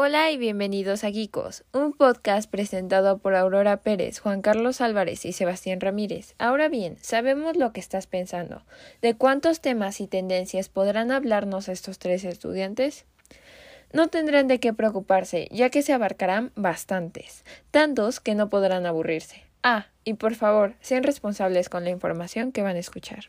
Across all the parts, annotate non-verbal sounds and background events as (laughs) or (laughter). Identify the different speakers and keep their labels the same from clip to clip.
Speaker 1: Hola y bienvenidos a Geekos, un podcast presentado por Aurora Pérez, Juan Carlos Álvarez y Sebastián Ramírez. Ahora bien, sabemos lo que estás pensando. ¿De cuántos temas y tendencias podrán hablarnos estos tres estudiantes? No tendrán de qué preocuparse, ya que se abarcarán bastantes, tantos que no podrán aburrirse. Ah, y por favor, sean responsables con la información que van a escuchar.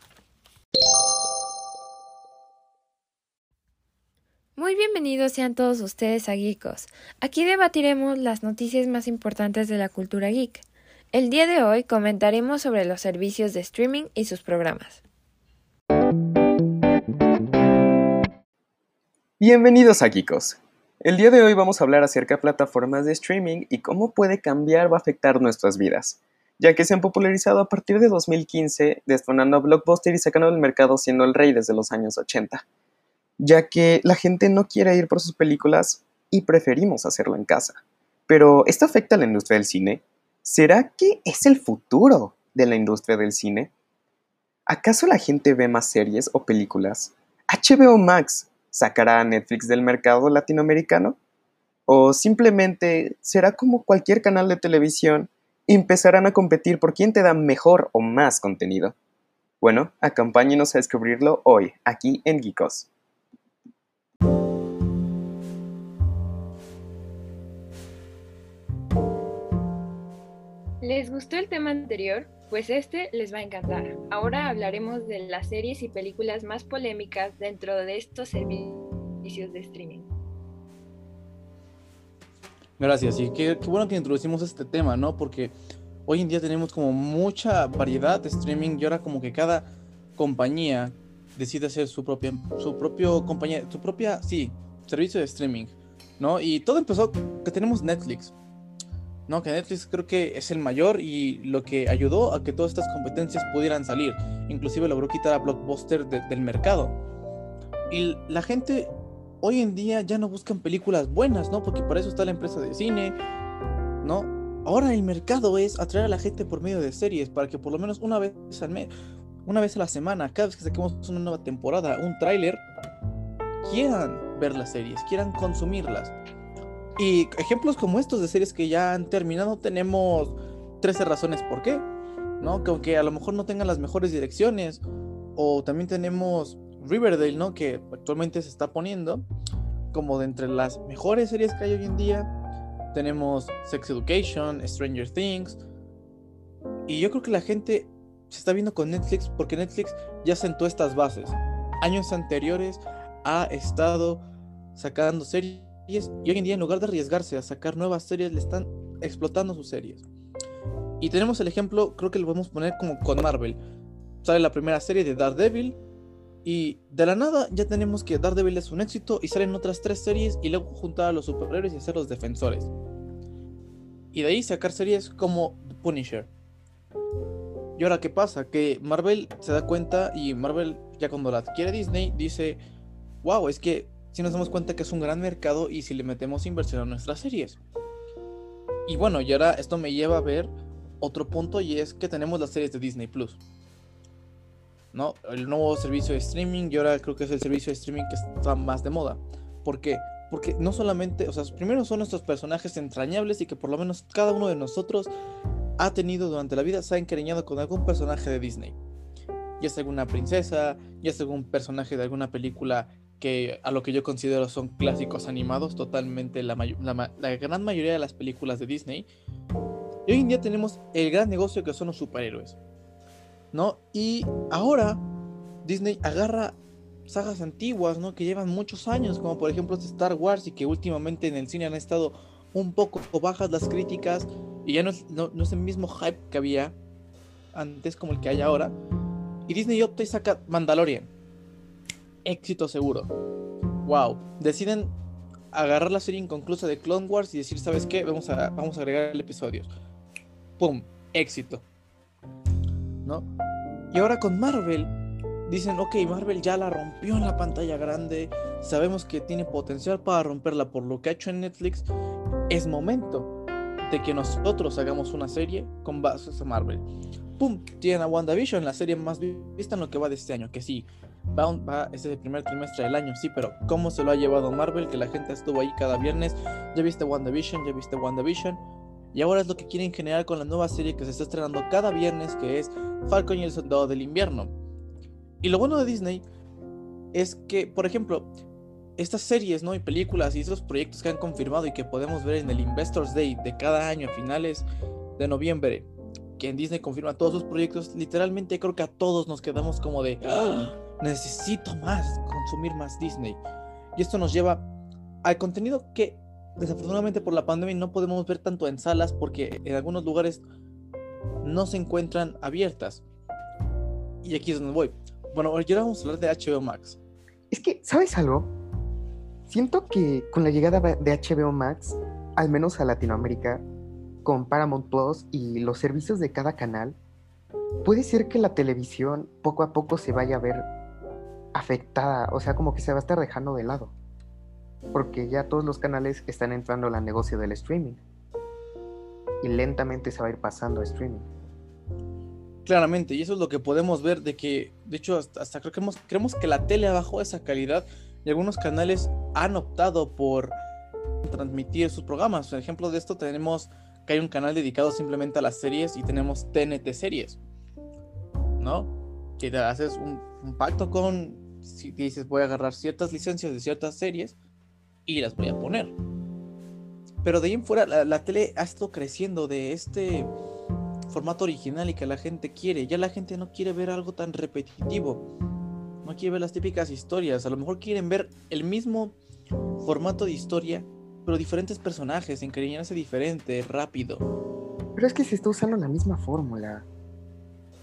Speaker 1: Muy bienvenidos sean todos ustedes a Geekos. Aquí debatiremos las noticias más importantes de la cultura geek. El día de hoy comentaremos sobre los servicios de streaming y sus programas.
Speaker 2: Bienvenidos a Geekos. El día de hoy vamos a hablar acerca de plataformas de streaming y cómo puede cambiar o afectar nuestras vidas, ya que se han popularizado a partir de 2015, destonando a Blockbuster y sacando del mercado siendo el rey desde los años 80 ya que la gente no quiere ir por sus películas y preferimos hacerlo en casa. Pero, ¿esto afecta a la industria del cine? ¿Será que es el futuro de la industria del cine? ¿Acaso la gente ve más series o películas? ¿HBO Max sacará a Netflix del mercado latinoamericano? ¿O simplemente será como cualquier canal de televisión y empezarán a competir por quién te da mejor o más contenido? Bueno, acompáñenos a descubrirlo hoy, aquí en Geekos.
Speaker 1: ¿Les gustó el tema anterior? Pues este les va a encantar. Ahora hablaremos de las series y películas más polémicas dentro de estos servicios de streaming.
Speaker 3: Gracias, y qué, bueno que introducimos este tema, ¿no? Porque hoy en día tenemos como mucha variedad de streaming y ahora como que cada compañía decide hacer su propia, su propio compañía, su propia, sí, servicio de streaming, ¿no? Y todo empezó que tenemos Netflix. ¿No? Que Netflix creo que es el mayor y lo que ayudó a que todas estas competencias pudieran salir. Inclusive logró quitar a Blockbuster del mercado. Y la gente hoy en día ya no buscan películas buenas, ¿no? Porque para eso está la empresa de cine, ¿no? Ahora el mercado es atraer a la gente por medio de series, para que por lo menos una vez al mes, una vez a la semana, cada vez que saquemos una nueva temporada, un tráiler, quieran ver las series, quieran consumirlas. Y ejemplos como estos de series que ya han terminado, tenemos 13 razones por qué, ¿no? Que aunque a lo mejor no tengan las mejores direcciones, o también tenemos Riverdale, ¿no? Que actualmente se está poniendo como de entre las mejores series que hay hoy en día. Tenemos Sex Education, Stranger Things. Y yo creo que la gente se está viendo con Netflix porque Netflix ya sentó estas bases. Años anteriores ha estado sacando series y hoy en día en lugar de arriesgarse a sacar nuevas series, le están explotando sus series. Y tenemos el ejemplo, creo que lo podemos poner como con Marvel. Sale la primera serie de Daredevil y de la nada ya tenemos que Daredevil es un éxito y salen otras tres series y luego juntar a los superhéroes y hacer los defensores. Y de ahí sacar series como The Punisher. Y ahora, ¿qué pasa? Que Marvel se da cuenta y Marvel, ya cuando la adquiere Disney, dice: Wow, es que si nos damos cuenta que es un gran mercado y si le metemos inversión a nuestras series. Y bueno, y ahora esto me lleva a ver otro punto y es que tenemos las series de Disney Plus. ¿No? El nuevo servicio de streaming y ahora creo que es el servicio de streaming que está más de moda. ¿Por qué? Porque no solamente, o sea, primero son nuestros personajes entrañables y que por lo menos cada uno de nosotros ha tenido durante la vida, se ha encariñado con algún personaje de Disney. Ya sea alguna princesa, ya sea algún personaje de alguna película que a lo que yo considero son clásicos animados, totalmente la, gran mayoría de las películas de Disney. Y hoy en día tenemos el gran negocio que son los superhéroes, ¿no? Y ahora Disney agarra sagas antiguas, ¿no? Que llevan muchos años, como por ejemplo Star Wars y que últimamente en el cine han estado un poco bajas las críticas y ya no es, no es el mismo hype que había antes como el que hay ahora. Y Disney opta y saca Mandalorian éxito seguro. Wow. Deciden agarrar la serie inconclusa de Clone Wars y decir, ¿sabes qué? Vamos a, vamos a agregar el episodio. ¡Pum! Éxito. ¿No? Y ahora con Marvel, dicen, ok, Marvel ya la rompió en la pantalla grande, sabemos que tiene potencial para romperla por lo que ha hecho en Netflix, es momento de que nosotros hagamos una serie con bases a Marvel. ¡Pum! Tienen a WandaVision, la serie más vista en lo que va de este año, que sí, va, va, este es el primer trimestre del año, sí, pero ¿cómo se lo ha llevado Marvel? Que la gente estuvo ahí cada viernes. Ya viste WandaVision, ya viste WandaVision. Y ahora es lo que quieren generar con la nueva serie que se está estrenando cada viernes, que es Falcon y el Soldado del Invierno. Y lo bueno de Disney es que, por ejemplo, estas series, ¿no? Y películas y esos proyectos que han confirmado y que podemos ver en el Investors Day de cada año a finales de noviembre, que en Disney confirma todos sus proyectos, literalmente creo que a todos nos quedamos como de, ¡Ah! Necesito más, consumir más Disney. Y esto nos lleva al contenido que desafortunadamente por la pandemia no podemos ver tanto en salas porque en algunos lugares no se encuentran abiertas. Y aquí es donde voy. Bueno, ahora vamos a hablar de HBO Max.
Speaker 4: Es que, ¿sabes algo? Siento que con la llegada de HBO Max, al menos a Latinoamérica, con Paramount Plus y los servicios de cada canal, puede ser que la televisión poco a poco se vaya a ver afectada, o sea, como que se va a estar dejando de lado. Porque ya todos los canales están entrando al negocio del streaming. Y lentamente se va a ir pasando a streaming.
Speaker 3: Claramente, y eso es lo que podemos ver de que, de hecho, hasta, creo que creemos que la tele bajó esa calidad y algunos canales han optado por transmitir sus programas. Por ejemplo de esto tenemos que hay un canal dedicado simplemente a las series y tenemos TNT series. ¿No? Que te haces un, pacto con, si dices voy a agarrar ciertas licencias de ciertas series y las voy a poner. Pero de ahí en fuera la, tele ha estado creciendo de este formato original y que la gente quiere. Ya la gente no quiere ver algo tan repetitivo. No quiere ver las típicas historias. A lo mejor quieren ver el mismo formato de historia, pero diferentes personajes, encariñarse diferente, rápido.
Speaker 4: Pero es que se está usando la misma fórmula.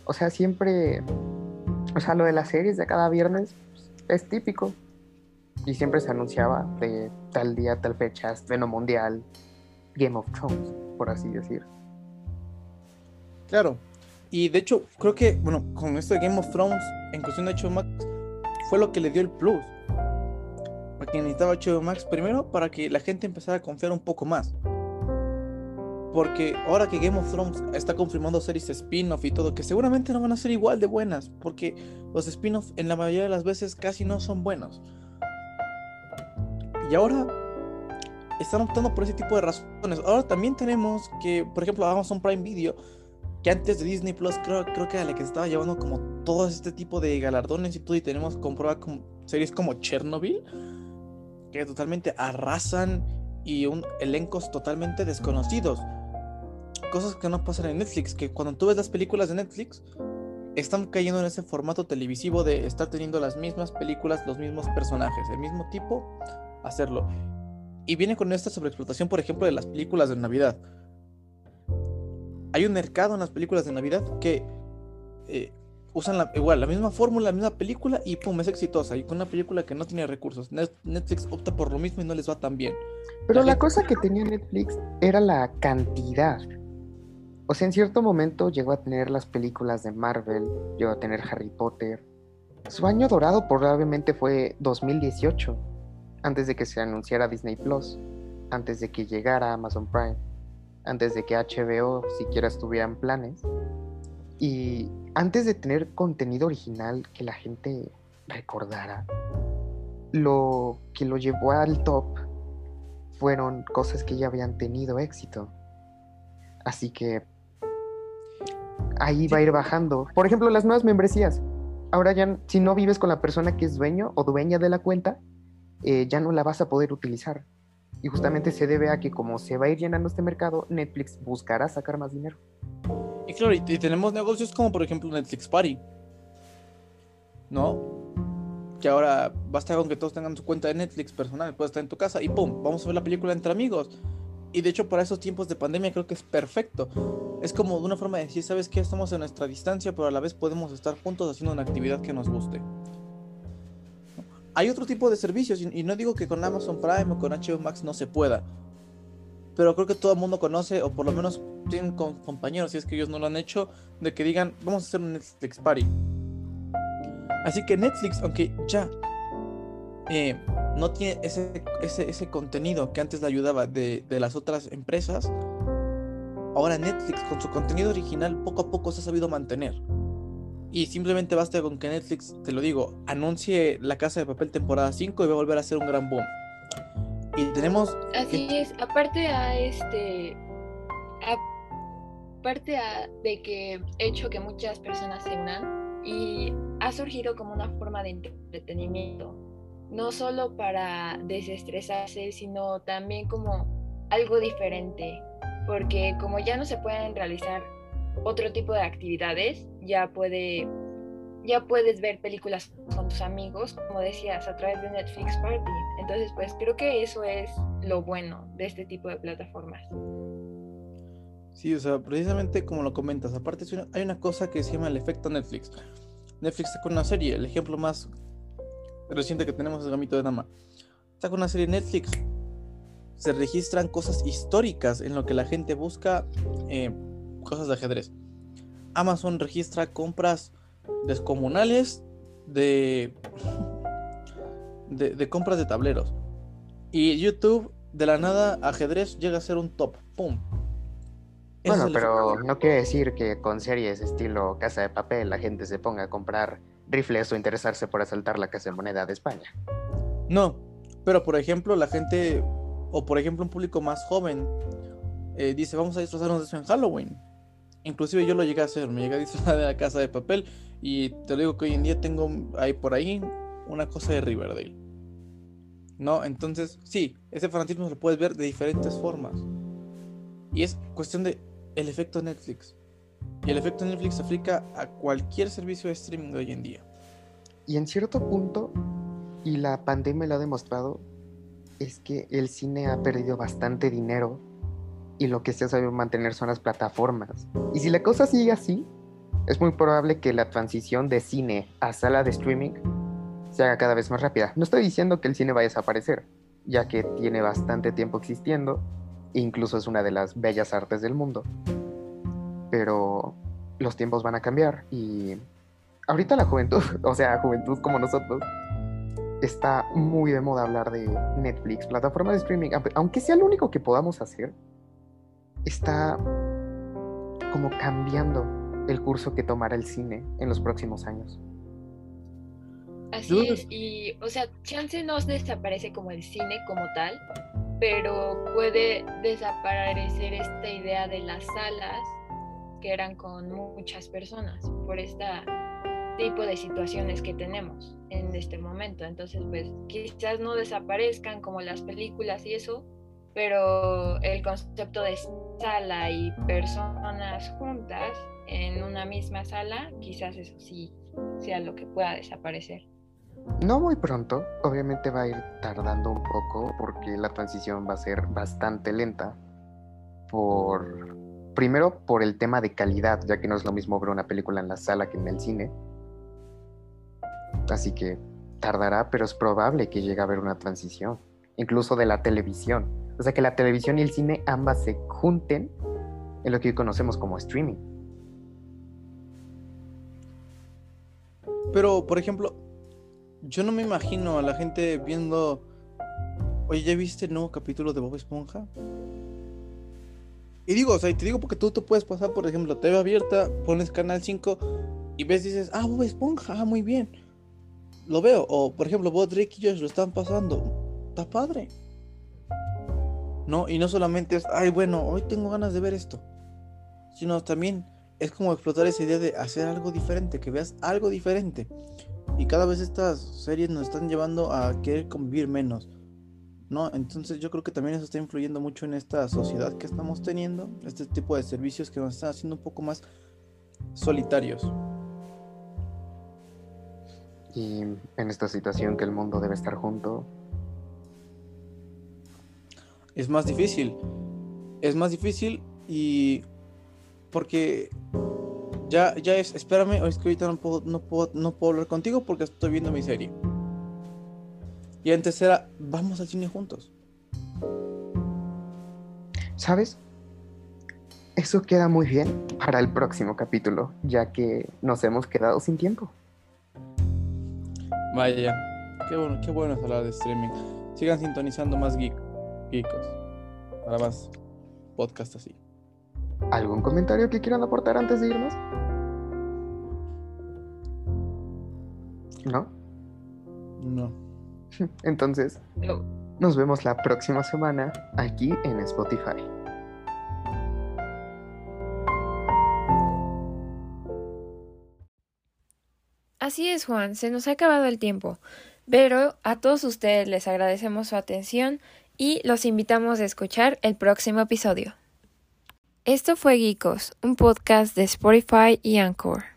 Speaker 4: O sea, siempre. O sea, lo de las series de cada viernes es típico. Y siempre se anunciaba de tal día, tal fecha, estreno mundial, Game of Thrones, por así decir.
Speaker 3: Claro. Y de hecho, creo que, bueno, con esto de Game of Thrones, en cuestión de HBO Max, fue lo que le dio el plus. Porque necesitaba HBO Max primero para que la gente empezara a confiar un poco más. Porque ahora que Game of Thrones está confirmando series spin-off y todo, que seguramente no van a ser igual de buenas, porque los spin-off en la mayoría de las veces casi no son buenos. Y ahora están optando por ese tipo de razones. Ahora también tenemos que, por ejemplo, Amazon Prime Video que antes de Disney Plus creo, creo que era la que estaba llevando como todo este tipo de galardones y todo y tenemos comprobado como series como Chernobyl que totalmente arrasan y un elencos totalmente desconocidos cosas que no pasan en Netflix que cuando tú ves las películas de Netflix están cayendo en ese formato televisivo de estar teniendo las mismas películas los mismos personajes el mismo tipo hacerlo y viene con esta sobreexplotación por ejemplo de las películas de Navidad hay un mercado en las películas de Navidad que eh, usan la, igual la misma fórmula, la misma película y pum, es exitosa. Y con una película que no tiene recursos. Netflix opta por lo mismo y no les va tan bien.
Speaker 4: Pero la, cosa que tenía Netflix era la cantidad. O sea, en cierto momento llegó a tener las películas de Marvel, llegó a tener Harry Potter. Su año dorado probablemente fue 2018, antes de que se anunciara Disney Plus, antes de que llegara Amazon Prime antes de que HBO siquiera estuviera en planes. Y antes de tener contenido original que la gente recordara, lo que lo llevó al top fueron cosas que ya habían tenido éxito. Así que ahí va a ir bajando. Por ejemplo, las nuevas membresías. Ahora ya, si no vives con la persona que es dueño o dueña de la cuenta, eh, ya no la vas a poder utilizar. Y justamente se debe a que como se va a ir llenando este mercado, Netflix buscará sacar más dinero.
Speaker 3: Y claro, y, tenemos negocios como por ejemplo Netflix Party. ¿No? Que ahora basta con que todos tengan su cuenta de Netflix personal, puedes estar en tu casa y ¡pum! Vamos a ver la película entre amigos. Y de hecho para esos tiempos de pandemia creo que es perfecto. Es como de una forma de decir, ¿sabes qué? Estamos en nuestra distancia, pero a la vez podemos estar juntos haciendo una actividad que nos guste. Hay otro tipo de servicios y, no digo que con Amazon Prime o con HBO Max no se pueda. Pero creo que todo el mundo conoce, o por lo menos tienen compañeros, si es que ellos no lo han hecho, de que digan, vamos a hacer un Netflix Party. Así que Netflix, aunque ya eh, no tiene ese, ese, contenido que antes le ayudaba de, de, las otras empresas, ahora Netflix con su contenido original poco a poco se ha sabido mantener. Y simplemente basta con que Netflix, te lo digo, anuncie La Casa de Papel temporada 5 y va a volver a ser un gran boom. Y tenemos...
Speaker 1: Así es, aparte a este... Aparte a de que he hecho que muchas personas se unan y ha surgido como una forma de entretenimiento, no solo para desestresarse, sino también como algo diferente, porque como ya no se pueden realizar otro tipo de actividades, ya puede ya puedes ver películas con tus amigos, como decías, a través de Netflix Party. Entonces, pues creo que eso es lo bueno de este tipo de plataformas.
Speaker 3: Sí, o sea, precisamente como lo comentas, aparte hay una cosa que se llama el efecto Netflix. Netflix sacó una serie, el ejemplo más reciente que tenemos es Gamito de Dama. Saca una serie Netflix, se registran cosas históricas en lo que la gente busca eh, cosas de ajedrez. Amazon registra compras descomunales de, de, compras de tableros. Y YouTube, de la nada, ajedrez llega a ser un top. ¡Pum!
Speaker 4: Bueno, pero no quiere decir que con series estilo Casa de Papel la gente se ponga a comprar rifles o interesarse por asaltar la Casa de Moneda de España.
Speaker 3: No, pero por ejemplo la gente, o por ejemplo un público más joven, eh, dice vamos a disfrazarnos de eso en Halloween. Inclusive yo lo llegué a hacer, me llegué a disfrazar de la casa de papel y te lo digo que hoy en día tengo ahí por ahí una cosa de Riverdale. ¿No? Entonces, sí, ese fanatismo lo puedes ver de diferentes formas. Y es cuestión de el efecto Netflix. Y el efecto Netflix se a cualquier servicio de streaming de hoy en día.
Speaker 4: Y en cierto punto, y la pandemia lo ha demostrado, es que el cine ha perdido bastante dinero y lo que se ha sabido mantener son las plataformas. Y si la cosa sigue así, es muy probable que la transición de cine a sala de streaming se haga cada vez más rápida. No estoy diciendo que el cine vaya a desaparecer, ya que tiene bastante tiempo existiendo, incluso es una de las bellas artes del mundo. Pero los tiempos van a cambiar y ahorita la juventud, (laughs) o sea, juventud como nosotros, está muy de moda hablar de Netflix, plataforma de streaming, aunque sea lo único que podamos hacer está como cambiando el curso que tomará el cine en los próximos años.
Speaker 1: Así es, y o sea, chance no desaparece como el cine como tal, pero puede desaparecer esta idea de las salas que eran con muchas personas por este tipo de situaciones que tenemos en este momento. Entonces, pues quizás no desaparezcan como las películas y eso, pero el concepto de sala y personas juntas en una misma sala, quizás eso sí sea lo que pueda desaparecer.
Speaker 4: No muy pronto, obviamente va a ir tardando un poco porque la transición va a ser bastante lenta. Por primero por el tema de calidad, ya que no es lo mismo ver una película en la sala que en el cine. Así que tardará, pero es probable que llegue a haber una transición, incluso de la televisión o sea, que la televisión y el cine ambas se junten en lo que hoy conocemos como streaming.
Speaker 3: Pero, por ejemplo, yo no me imagino a la gente viendo. Oye, ¿ya viste el nuevo capítulo de Bob Esponja? Y digo, o sea, y te digo porque tú te puedes pasar, por ejemplo, TV abierta, pones Canal 5 y ves dices, ah, Bob Esponja, ah, muy bien. Lo veo. O, por ejemplo, Bob Drake y Josh lo están pasando. Está padre. ¿no? Y no solamente es, ay, bueno, hoy tengo ganas de ver esto, sino también es como explotar esa idea de hacer algo diferente, que veas algo diferente. Y cada vez estas series nos están llevando a querer convivir menos, ¿no? Entonces yo creo que también eso está influyendo mucho en esta sociedad que estamos teniendo, este tipo de servicios que nos están haciendo un poco más solitarios.
Speaker 4: Y en esta situación que el mundo debe estar junto,
Speaker 3: es más difícil. Es más difícil y porque ya, ya es, espérame, es que ahorita no puedo, no puedo, no puedo hablar contigo porque estoy viendo mi serie. Y antes era, vamos al cine juntos.
Speaker 4: ¿Sabes? Eso queda muy bien para el próximo capítulo, ya que nos hemos quedado sin tiempo.
Speaker 3: Vaya, qué bueno, qué bueno es hablar de streaming. Sigan sintonizando más geek. Geekos. Para más podcast así.
Speaker 4: ¿Algún comentario que quieran aportar antes de irnos? ¿No?
Speaker 3: No. (laughs)
Speaker 4: Entonces,
Speaker 5: No.
Speaker 4: nos vemos la próxima semana aquí en Spotify.
Speaker 5: Así es, Juan, se nos ha acabado el tiempo, pero a todos ustedes les agradecemos su atención y los invitamos a escuchar el próximo episodio. Esto fue Geekos, un podcast de Spotify y Anchor.